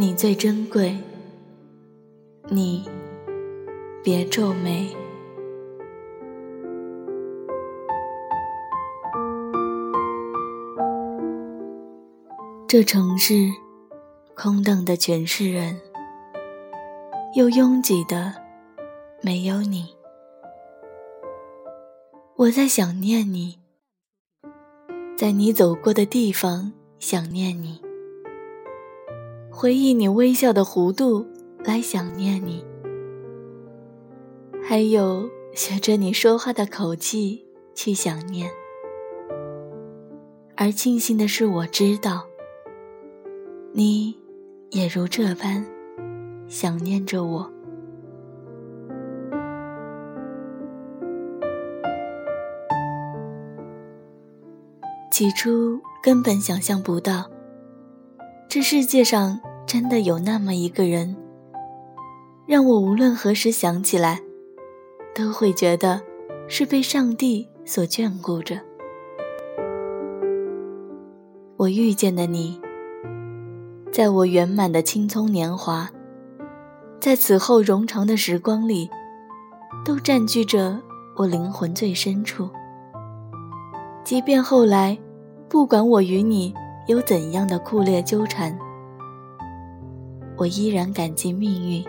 你最珍贵，你别皱眉。这城市空荡的全是人，又拥挤的没有你。我在想念你，在你走过的地方想念你。回忆你微笑的弧度，来想念你；还有学着你说话的口气去想念。而庆幸的是，我知道，你也如这般想念着我。起初根本想象不到，这世界上。真的有那么一个人，让我无论何时想起来，都会觉得是被上帝所眷顾着。我遇见的你，在我圆满的青葱年华，在此后冗长的时光里，都占据着我灵魂最深处。即便后来，不管我与你有怎样的酷烈纠缠。我依然感激命运，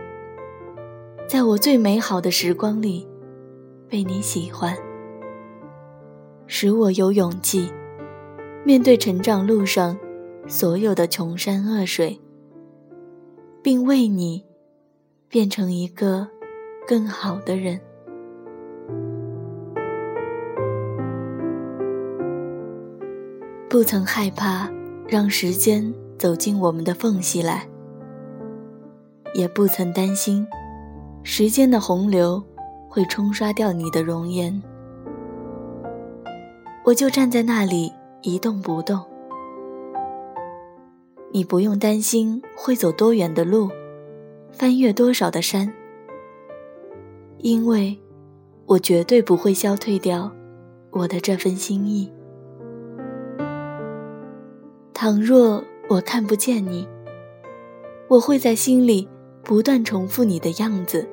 在我最美好的时光里，被你喜欢，使我有勇气面对成长路上所有的穷山恶水，并为你变成一个更好的人。不曾害怕让时间走进我们的缝隙来。也不曾担心，时间的洪流会冲刷掉你的容颜。我就站在那里一动不动。你不用担心会走多远的路，翻越多少的山，因为我绝对不会消退掉我的这份心意。倘若我看不见你，我会在心里。不断重复你的样子，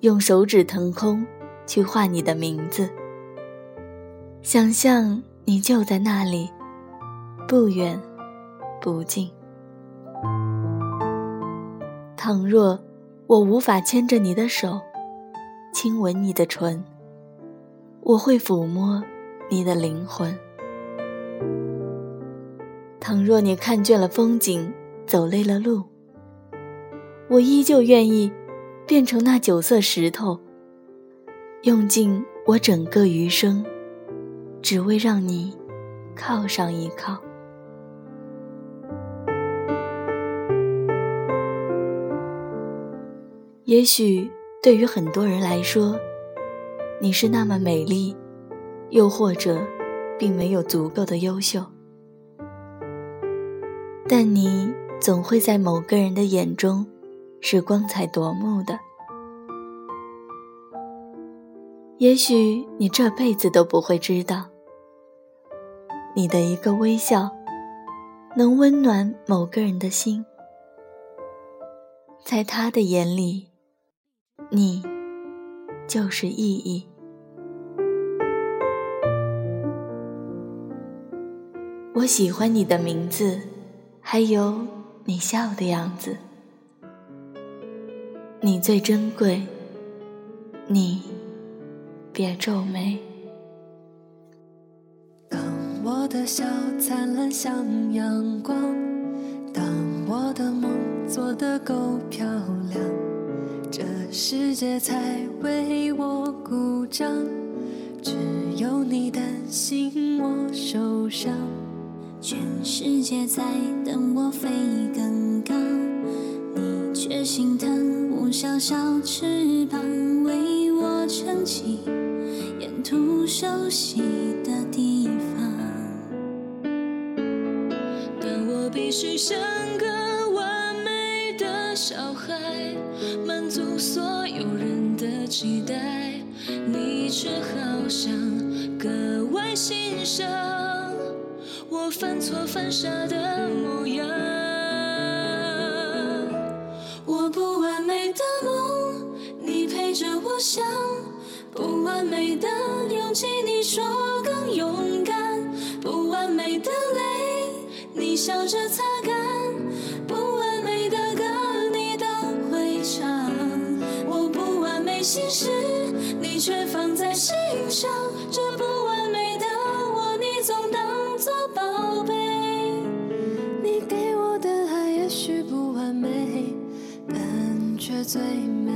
用手指腾空去画你的名字，想象你就在那里，不远不近。倘若我无法牵着你的手，亲吻你的唇，我会抚摸你的灵魂。倘若你看倦了风景，走累了路。我依旧愿意变成那九色石头，用尽我整个余生，只为让你靠上一靠。也许对于很多人来说，你是那么美丽，又或者并没有足够的优秀，但你总会在某个人的眼中。是光彩夺目的。也许你这辈子都不会知道，你的一个微笑，能温暖某个人的心，在他的眼里，你就是意义。我喜欢你的名字，还有你笑的样子。你最珍贵，你别皱眉。当我的笑灿烂像阳光，当我的梦做得够漂亮，这世界才为我鼓掌。只有你担心我受伤，全世界在等我小小翅膀为我撑起沿途熟悉的地方，但我必须像个完美的小孩，满足所有人的期待，你却好像格外欣赏我犯错犯傻的模样。我不的梦你陪着我想不完美的勇气你说更勇敢。不完美的泪你笑着擦干。不完美的歌你都会唱。我不完美心事你却放在心上。最美。